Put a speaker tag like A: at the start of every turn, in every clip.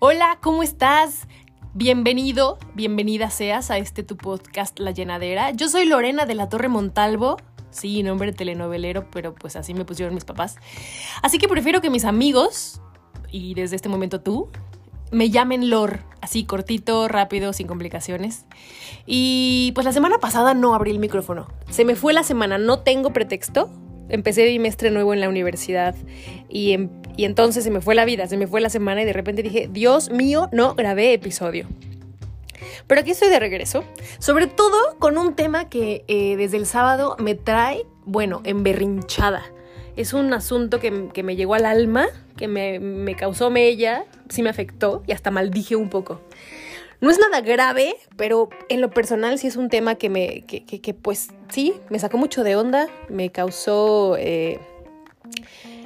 A: Hola, ¿cómo estás? Bienvenido, bienvenida seas a este tu podcast La Llenadera. Yo soy Lorena de la Torre Montalvo. Sí, nombre telenovelero, pero pues así me pusieron mis papás. Así que prefiero que mis amigos, y desde este momento tú, me llamen Lor, así cortito, rápido, sin complicaciones. Y pues la semana pasada no abrí el micrófono. Se me fue la semana, no tengo pretexto. Empecé bimestre nuevo en la universidad y en y entonces se me fue la vida, se me fue la semana y de repente dije, Dios mío, no grabé episodio. Pero aquí estoy de regreso, sobre todo con un tema que eh, desde el sábado me trae, bueno, emberrinchada. Es un asunto que, me llegó al alma, que me, me causó mella, sí me afectó y hasta maldije un poco. No es nada grave, pero en lo personal sí es un tema que me, que, que, pues sí, me sacó mucho de onda, me causó eh,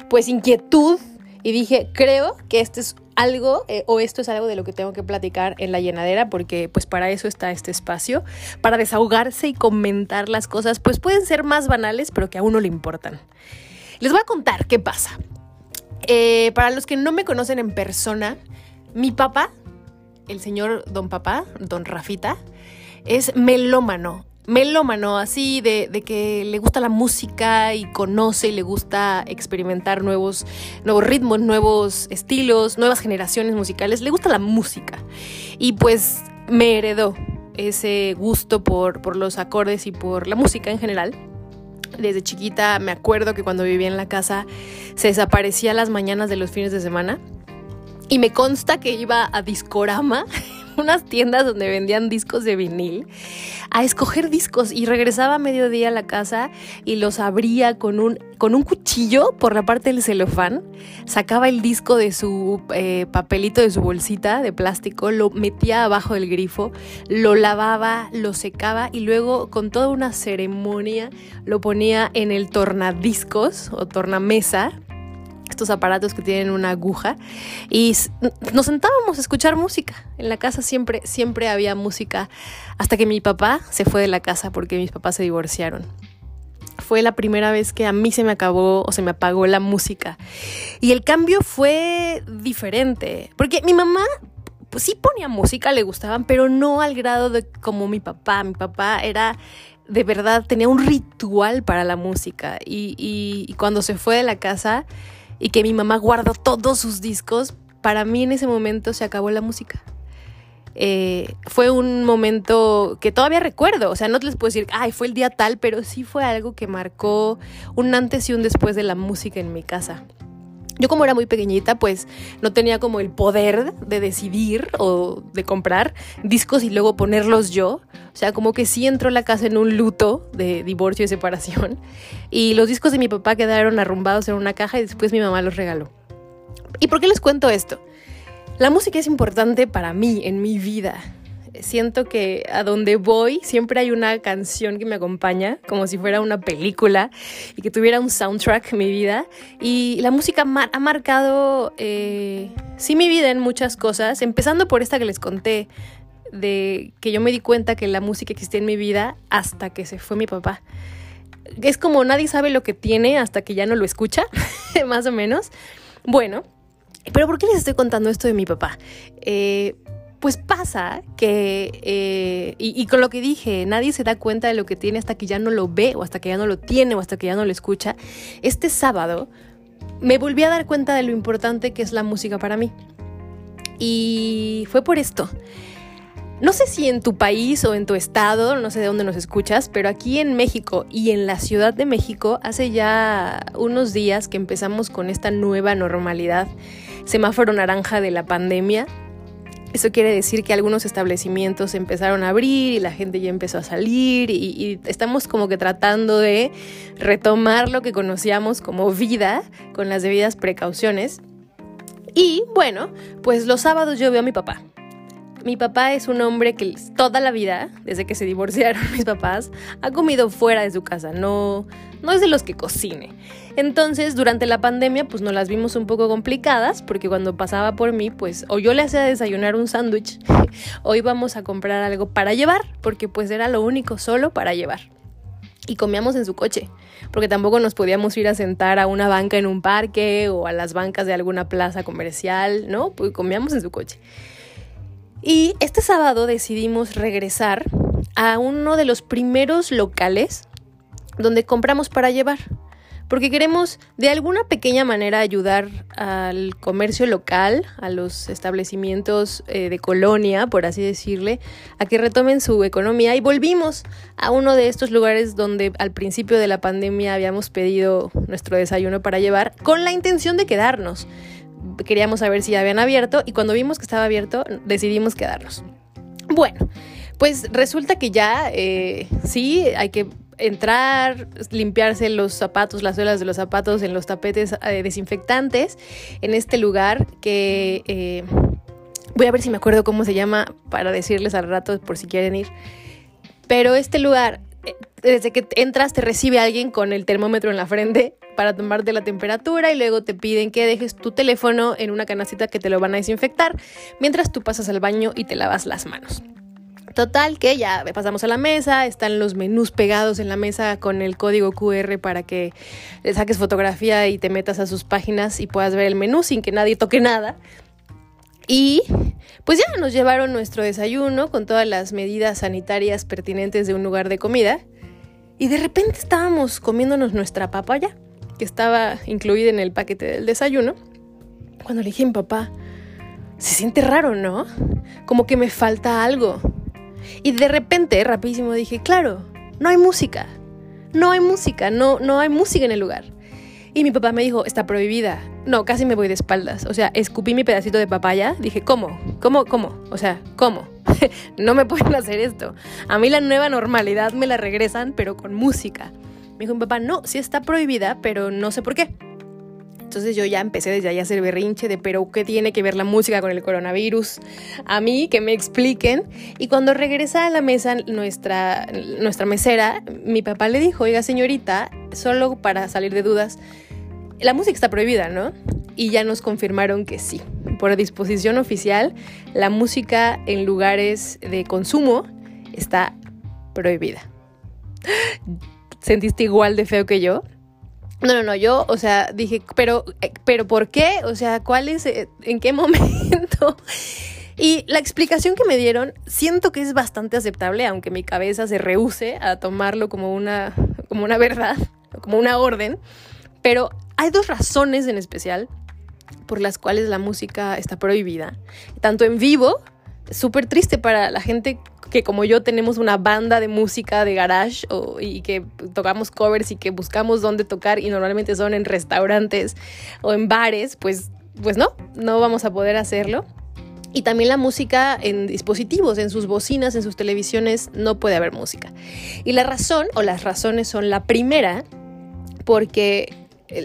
A: pues inquietud y dije, creo que esto es algo eh, o esto es algo de lo que tengo que platicar en la llenadera porque pues para eso está este espacio, para desahogarse y comentar las cosas, pues pueden ser más banales pero que a uno le importan. Les voy a contar qué pasa. Eh, para los que no me conocen en persona, mi papá, el señor don papá, don Rafita, es melómano melómano, así de, que le gusta la música y conoce y le gusta experimentar nuevos, nuevos ritmos, nuevos estilos, nuevas generaciones musicales. Le gusta la música. Y pues me heredó ese gusto por los acordes y por la música en general. Desde chiquita me acuerdo que cuando vivía en la casa se desaparecía las mañanas de los fines de semana. Y me consta que iba a Discorama unas tiendas donde vendían discos de vinil a escoger discos y regresaba a mediodía a la casa y los abría con un, con un cuchillo por la parte del celofán, sacaba el disco de su eh, papelito de su bolsita de plástico, lo metía abajo del grifo, lo lavaba, lo secaba y luego con toda una ceremonia lo ponía en el tornadiscos o tornamesa estos aparatos que tienen una aguja y nos sentábamos a escuchar música. En la casa siempre, siempre había música hasta que mi papá se fue de la casa porque mis papás se divorciaron. Fue la primera vez que a mí se me acabó o se me apagó la música. Y el cambio fue diferente, porque mi mamá pues sí ponía música, le gustaban, pero no al grado de como mi papá. Mi papá era de verdad tenía un ritual para la música y, y, cuando se fue de la casa y que mi mamá guardó todos sus discos, para mí en ese momento se acabó la música. Eh, fue un momento que todavía recuerdo, o sea, no les puedo decir, ay, fue el día tal, pero sí fue algo que marcó un antes y un después de la música en mi casa. Yo como era muy pequeñita, pues no tenía como el poder de decidir o de comprar discos y luego ponerlos yo. O sea, como que sí entró la casa en un luto de divorcio y separación. Y los discos de mi papá quedaron arrumbados en una caja y después mi mamá los regaló. ¿Y por qué les cuento esto? La música es importante para mí, en mi vida siento que a donde voy siempre hay una canción que me acompaña, como si fuera una película y que tuviera un soundtrack mi vida. Y la música ha marcado, eh, sí, mi vida en muchas cosas, empezando por esta que les conté, de que yo me di cuenta que la música existía en mi vida hasta que se fue mi papá. Es como nadie sabe lo que tiene hasta que ya no lo escucha, más o menos. Bueno, pero ¿por qué les estoy contando esto de mi papá? Eh, pues pasa que, eh, y, con lo que dije, nadie se da cuenta de lo que tiene hasta que ya no lo ve o hasta que ya no lo tiene o hasta que ya no lo escucha. Este sábado me volví a dar cuenta de lo importante que es la música para mí. Y fue por esto. No sé si en tu país o en tu estado, no sé de dónde nos escuchas, pero aquí en México y en la Ciudad de México hace ya unos días que empezamos con esta nueva normalidad, semáforo naranja de la pandemia, eso quiere decir que algunos establecimientos empezaron a abrir y la gente ya empezó a salir y, estamos como que tratando de retomar lo que conocíamos como vida con las debidas precauciones. Y bueno, pues los sábados yo veo a mi papá. Mi papá es un hombre que toda la vida, desde que se divorciaron mis papás, ha comido fuera de su casa, no, no es de los que cocine. Entonces, durante la pandemia, pues nos las vimos un poco complicadas, porque cuando pasaba por mí, pues o yo le hacía desayunar un sándwich, o íbamos a comprar algo para llevar, porque pues era lo único solo para llevar. y comíamos en su coche, porque tampoco nos podíamos ir a sentar a una banca en un parque o a las bancas de alguna plaza comercial, ¿no? Pues comíamos en su coche. Y este sábado decidimos regresar a uno de los primeros locales donde compramos para llevar porque queremos de alguna pequeña manera ayudar al comercio local, a los establecimientos eh, de colonia, por así decirle, a que retomen su economía. Y volvimos a uno de estos lugares donde al principio de la pandemia habíamos pedido nuestro desayuno para llevar con la intención de quedarnos. Queríamos saber si ya habían abierto y cuando vimos que estaba abierto decidimos quedarnos. Bueno, pues resulta que ya eh, sí, hay que entrar, limpiarse los zapatos, las suelas de los zapatos en los tapetes eh, desinfectantes en este lugar que eh, voy a ver si me acuerdo cómo se llama para decirles al rato por si quieren ir. Pero este lugar, desde que entras te recibe alguien con el termómetro en la frente para tomarte la temperatura y luego te piden que dejes tu teléfono en una canacita que te lo van a desinfectar mientras tú pasas al baño y te lavas las manos. Total, que ya pasamos a la mesa, están los menús pegados en la mesa con el código QR para que le saques fotografía y te metas a sus páginas y puedas ver el menú sin que nadie toque nada. Y pues ya nos llevaron nuestro desayuno con todas las medidas sanitarias pertinentes de un lugar de comida. Y de repente estábamos comiéndonos nuestra papaya, que estaba incluida en el paquete del desayuno, cuando le dije a mi papá, se siente raro, ¿no? Como que me falta algo. Y de repente, rapidísimo, dije, claro, no hay música. No hay música, no, no hay música en el lugar. Y mi papá me dijo, está prohibida. No, casi me voy de espaldas. O sea, escupí mi pedacito de papaya. Dije, ¿cómo? ¿Cómo? ¿Cómo? O sea, ¿cómo? no me pueden hacer esto. A mí la nueva normalidad me la regresan, pero con música. Me dijo mi papá, no, sí está prohibida, pero no sé por qué. Entonces yo ya empecé desde ahí a hacer berrinche de, pero ¿qué tiene que ver la música con el coronavirus? A mí, que me expliquen. Y cuando regresa a la mesa nuestra, nuestra mesera, mi papá le dijo, oiga señorita, solo para salir de dudas, la música está prohibida, ¿no? Y ya nos confirmaron que sí. Por disposición oficial, la música en lugares de consumo está prohibida. ¿Sentiste igual de feo que yo? No, no, no, yo, o sea, dije, pero, eh, pero ¿por qué? O sea, ¿cuál es, eh, en qué momento? Y la explicación que me dieron siento que es bastante aceptable, aunque mi cabeza se rehúse a tomarlo como una, como una verdad, como una orden. Pero hay dos razones en especial por las cuales la música está prohibida, tanto en vivo, súper triste para la gente que como yo tenemos una banda de música de garage y que tocamos covers y que buscamos dónde tocar y normalmente son en restaurantes o en bares, pues, pues no, no vamos a poder hacerlo. Y también la música en dispositivos, en sus bocinas, en sus televisiones, no puede haber música. Y la razón o las razones son la primera, porque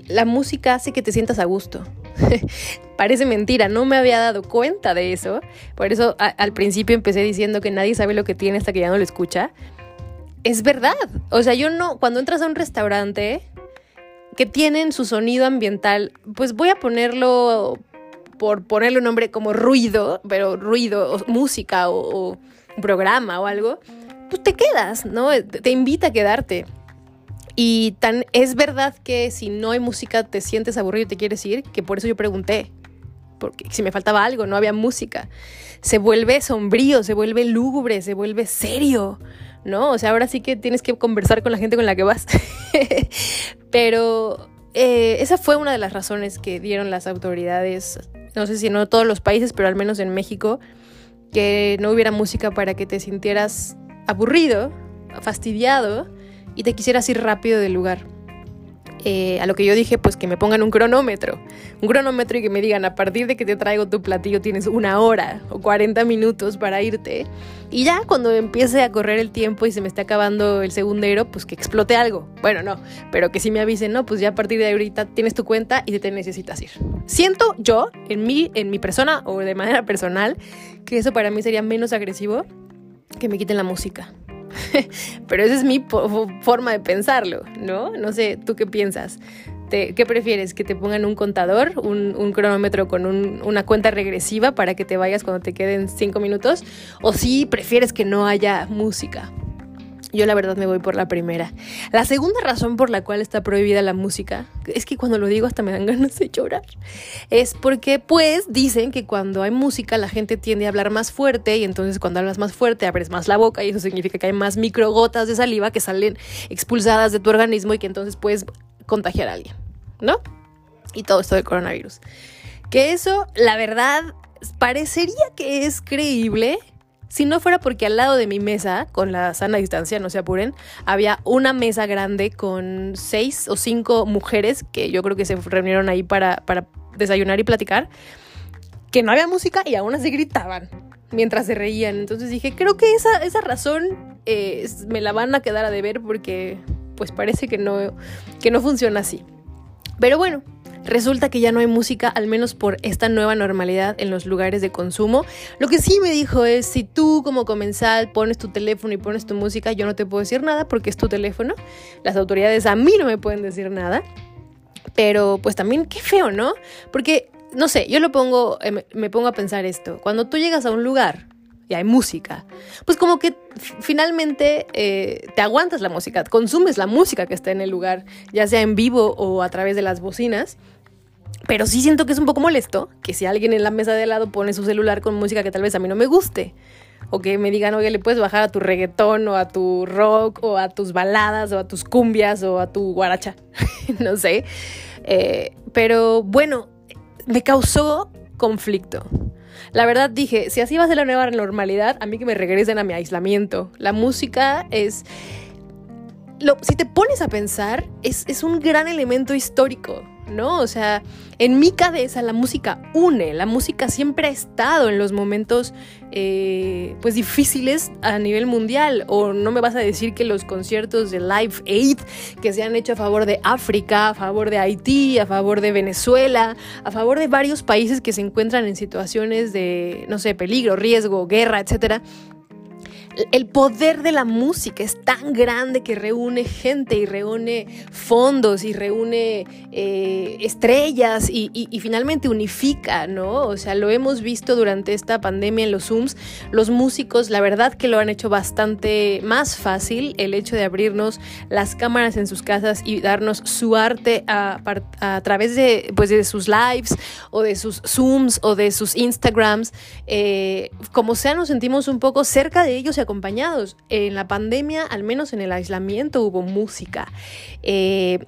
A: la música hace que te sientas a gusto. Parece mentira, no me había dado cuenta de eso. Por eso al principio empecé diciendo que nadie sabe lo que tiene hasta que ya no lo escucha. Es verdad. O sea, yo no, cuando entras a un restaurante que tienen su sonido ambiental, pues voy a ponerlo, por ponerle un nombre como ruido, pero ruido, o música o, o programa o algo, pues te quedas, ¿no? Te invita a quedarte. Y tan es verdad que si no hay música te sientes aburrido y te quieres ir, que por eso yo pregunté, porque si me faltaba algo, no había música. Se vuelve sombrío, se vuelve lúgubre, se vuelve serio, ¿no? O sea, ahora sí que tienes que conversar con la gente con la que vas. Pero eh, esa fue una de las razones que dieron las autoridades, no sé si en todos los países, pero al menos en México, que no hubiera música para que te sintieras aburrido, fastidiado y te quisieras ir rápido del lugar. Eh, a lo que yo dije, pues que me pongan un cronómetro. Un cronómetro y que me digan, a partir de que te traigo tu platillo tienes una hora o 40 minutos para irte. Y ya cuando empiece a correr el tiempo y se me esté acabando el segundero, pues que explote algo. Bueno, no, pero que si me avisen, no, pues ya a partir de ahorita tienes tu cuenta y te necesitas ir. Siento yo, en mí, en mi persona o de manera personal, que eso para mí sería menos agresivo que me quiten la música. Pero esa es mi forma de pensarlo, ¿no? No sé, ¿tú qué piensas? ¿Qué prefieres? ¿Que te pongan un contador, un, cronómetro con una cuenta regresiva para que te vayas cuando te queden cinco minutos? ¿O si sí prefieres que no haya música? Yo la verdad me voy por la primera. La segunda razón por la cual está prohibida la música, es que cuando lo digo hasta me dan ganas de llorar, es porque pues dicen que cuando hay música la gente tiende a hablar más fuerte y entonces cuando hablas más fuerte abres más la boca y eso significa que hay más microgotas de saliva que salen expulsadas de tu organismo y que entonces puedes contagiar a alguien, ¿no? Y todo esto del coronavirus. Que eso, la verdad, parecería que es creíble si no fuera porque al lado de mi mesa, con la sana distancia, no se apuren, había una mesa grande con seis o cinco mujeres que yo creo que se reunieron ahí para, para desayunar y platicar, que no había música y aún así gritaban mientras se reían. Entonces dije, creo que esa, esa razón eh, me la van a quedar a deber porque pues parece que no, que no funciona así. Pero bueno, Resulta que ya no hay música, al menos por esta nueva normalidad en los lugares de consumo. Lo que sí me dijo es, si tú como comensal pones tu teléfono y pones tu música, yo no te puedo decir nada porque es tu teléfono. Las autoridades a mí no me pueden decir nada. Pero pues también qué feo, ¿no? Porque, no sé, yo lo pongo, eh, me pongo a pensar esto. Cuando tú llegas a un lugar y hay música, pues como que finalmente eh, te aguantas la música, consumes la música que está en el lugar, ya sea en vivo o a través de las bocinas. Pero sí siento que es un poco molesto que si alguien en la mesa de al lado pone su celular con música que tal vez a mí no me guste, o que me digan, oye, le puedes bajar a tu reggaetón, o a tu rock, o a tus baladas, o a tus cumbias, o a tu guaracha, no sé. Eh, pero bueno, me causó conflicto. La verdad dije, si así va a ser la nueva normalidad, a mí que me regresen a mi aislamiento. La música es... Lo, si te pones a pensar, es, es un gran elemento histórico. ¿No? O sea, en mi cabeza la música une, la música siempre ha estado en los momentos eh, pues difíciles a nivel mundial o no me vas a decir que los conciertos de Live Aid que se han hecho a favor de África, a favor de Haití, a favor de Venezuela, a favor de varios países que se encuentran en situaciones de, no sé, peligro, riesgo, guerra, etcétera, el poder de la música es tan grande que reúne gente y reúne fondos y reúne eh, estrellas y, finalmente unifica, ¿no? O sea, lo hemos visto durante esta pandemia en los Zooms. Los músicos, la verdad que lo han hecho bastante más fácil el hecho de abrirnos las cámaras en sus casas y darnos su arte a, través de, pues, de sus lives o de sus Zooms o de sus Instagrams. Eh, como sea, nos sentimos un poco cerca de ellos y acompañados. En la pandemia, al menos en el aislamiento, hubo música. Eh,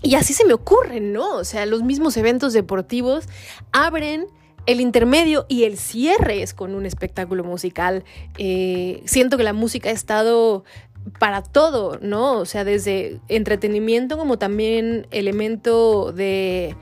A: y así se me ocurre, ¿no? O sea, los mismos eventos deportivos abren el intermedio y el cierre es con un espectáculo musical. Eh, siento que la música ha estado para todo, ¿no? O sea, desde entretenimiento como también elemento de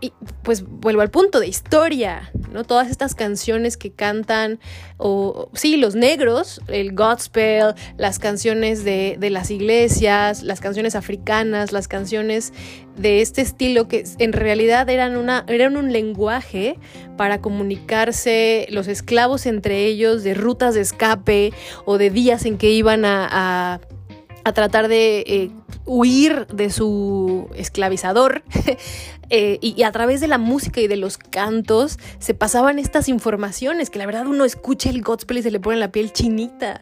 A: y pues vuelvo al punto de historia, ¿no? Todas estas canciones que cantan, o sí, los negros, el gospel, las canciones de, de, las iglesias, las canciones africanas, las canciones de este estilo que en realidad eran, una, eran un lenguaje para comunicarse los esclavos entre ellos de rutas de escape o de días en que iban a a tratar de eh, huir de su esclavizador. Eh, y, a través de la música y de los cantos se pasaban estas informaciones que la verdad uno escucha el gospel y se le pone la piel chinita.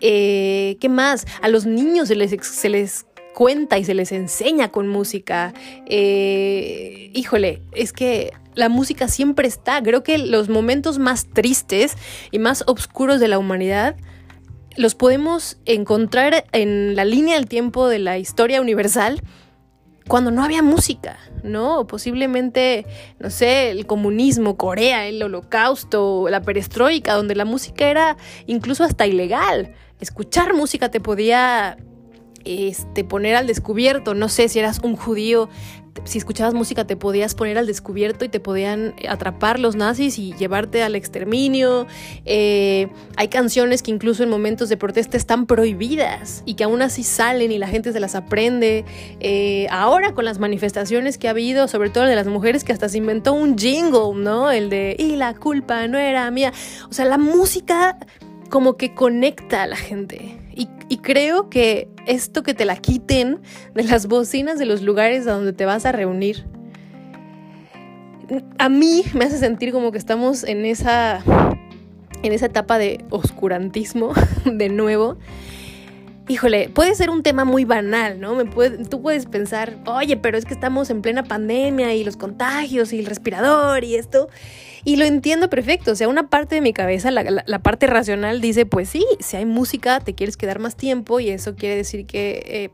A: Eh, ¿Qué más? A los niños se les, se les cuenta y se les enseña con música. híjole, es que la música siempre está. Creo que los momentos más tristes y más oscuros de la humanidad los podemos encontrar en la línea del tiempo de la historia universal cuando no había música, ¿no? posiblemente, no sé, el comunismo, Corea, el holocausto, la perestroika, donde la música era incluso hasta ilegal. Escuchar música te podía este, poner al descubierto, no sé si eras un judío si escuchabas música te podías poner al descubierto y te podían atrapar los nazis y llevarte al exterminio. Eh, hay canciones que incluso en momentos de protesta están prohibidas y que aún así salen y la gente se las aprende. Eh, ahora con las manifestaciones que ha habido, sobre todo de las mujeres, que hasta se inventó un jingle, ¿no? El de, y la culpa no era mía. O sea, la música como que conecta a la gente. Y, creo que esto que te la quiten de las bocinas de los lugares a donde te vas a reunir, a mí me hace sentir como que estamos en esa, en esa etapa de oscurantismo de nuevo. Híjole, puede ser un tema muy banal, ¿no? Me tú puedes pensar, oye, pero es que estamos en plena pandemia y los contagios y el respirador y esto. Y lo entiendo perfecto, o sea, una parte de mi cabeza, la, parte racional dice, pues sí, si hay música, te quieres quedar más tiempo y eso quiere decir que eh,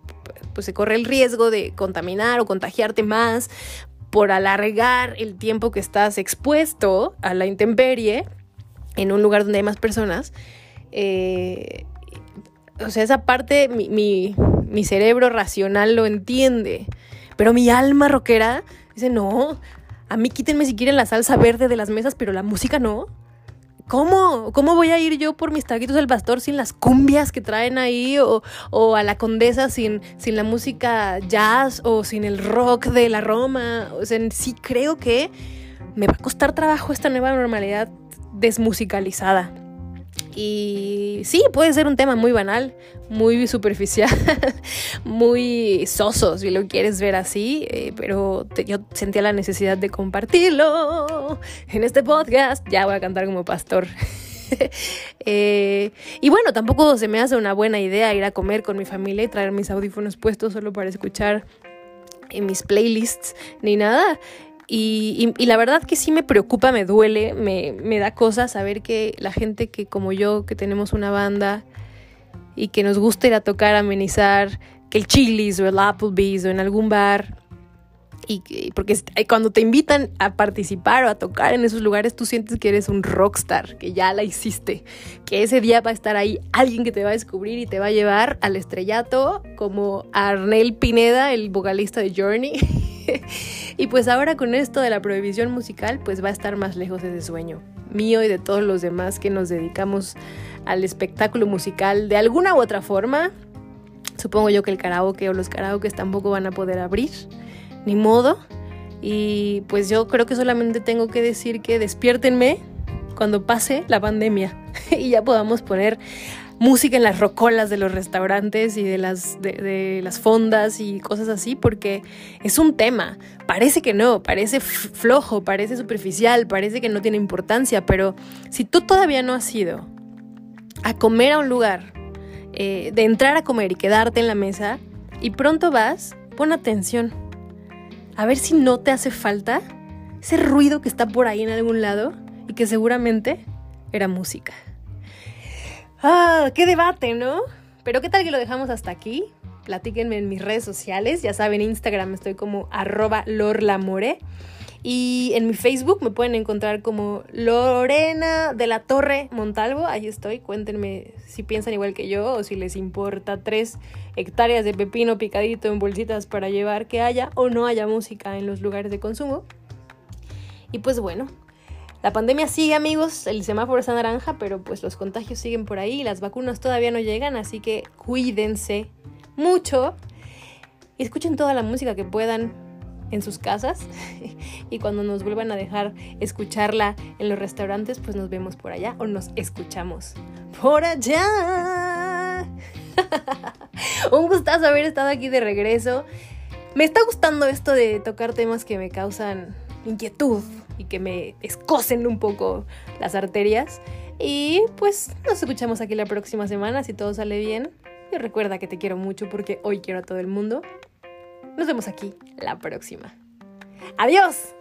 A: pues se corre el riesgo de contaminar o contagiarte más por alargar el tiempo que estás expuesto a la intemperie en un lugar donde hay más personas. Eh, o sea, esa parte mi, mi, cerebro racional lo entiende, pero mi alma rockera dice, no, a mí quítenme si quieren la salsa verde de las mesas, pero la música no. ¿Cómo? ¿Cómo voy a ir yo por mis taquitos del pastor sin las cumbias que traen ahí? O, o, a la condesa sin, sin la música jazz o sin el rock de la Roma. O sea, sí creo que me va a costar trabajo esta nueva normalidad desmusicalizada. Y sí, puede ser un tema muy banal, muy superficial, muy soso, si lo quieres ver así, eh, pero yo sentía la necesidad de compartirlo en este podcast. Ya voy a cantar como pastor. Eh, y bueno, tampoco se me hace una buena idea ir a comer con mi familia y traer mis audífonos puestos solo para escuchar en mis playlists ni nada. Y, la verdad que sí me preocupa, me duele, me, me da cosas saber que la gente que como yo, que tenemos una banda y que nos gusta ir a tocar, amenizar, que el Chili's o el Applebee's o en algún bar, y porque cuando te invitan a participar o a tocar en esos lugares, tú sientes que eres un rockstar, que ya la hiciste, que ese día va a estar ahí alguien que te va a descubrir y te va a llevar al estrellato, como Arnel Pineda, el vocalista de Journey. y pues ahora con esto de la prohibición musical, pues va a estar más lejos ese sueño mío y de todos los demás que nos dedicamos al espectáculo musical de alguna u otra forma. Supongo yo que el karaoke o los karaoke tampoco van a poder abrir, ni modo. Y pues yo creo que solamente tengo que decir que despiértenme cuando pase la pandemia y ya podamos poner música en las rocolas de los restaurantes y de las, de, las fondas y cosas así, porque es un tema. Parece que no, parece flojo, parece superficial, parece que no tiene importancia, pero si tú todavía no has ido a comer a un lugar, eh, de entrar a comer y quedarte en la mesa, y pronto vas, pon atención. A ver si no te hace falta ese ruido que está por ahí en algún lado y que seguramente era música. Ah, qué debate, ¿no? Pero qué tal que lo dejamos hasta aquí. Platíquenme en mis redes sociales. Ya saben, Instagram estoy como arroba lorlamore. Y en mi Facebook me pueden encontrar como Lorena de la Torre Montalvo. Ahí estoy. Cuéntenme si piensan igual que yo o si les importa tres hectáreas de pepino picadito en bolsitas para llevar que haya o no haya música en los lugares de consumo. Y pues bueno, la pandemia sigue, amigos, el semáforo está naranja, pero pues los contagios siguen por ahí, las vacunas todavía no llegan, así que cuídense mucho escuchen toda la música que puedan en sus casas y cuando nos vuelvan a dejar escucharla en los restaurantes, pues nos vemos por allá o nos escuchamos por allá. Un gustazo haber estado aquí de regreso. Me está gustando esto de tocar temas que me causan inquietud y que me escocen un poco las arterias. Y pues nos escuchamos aquí la próxima semana si todo sale bien. Y recuerda que te quiero mucho porque hoy quiero a todo el mundo. Nos vemos aquí la próxima. ¡Adiós!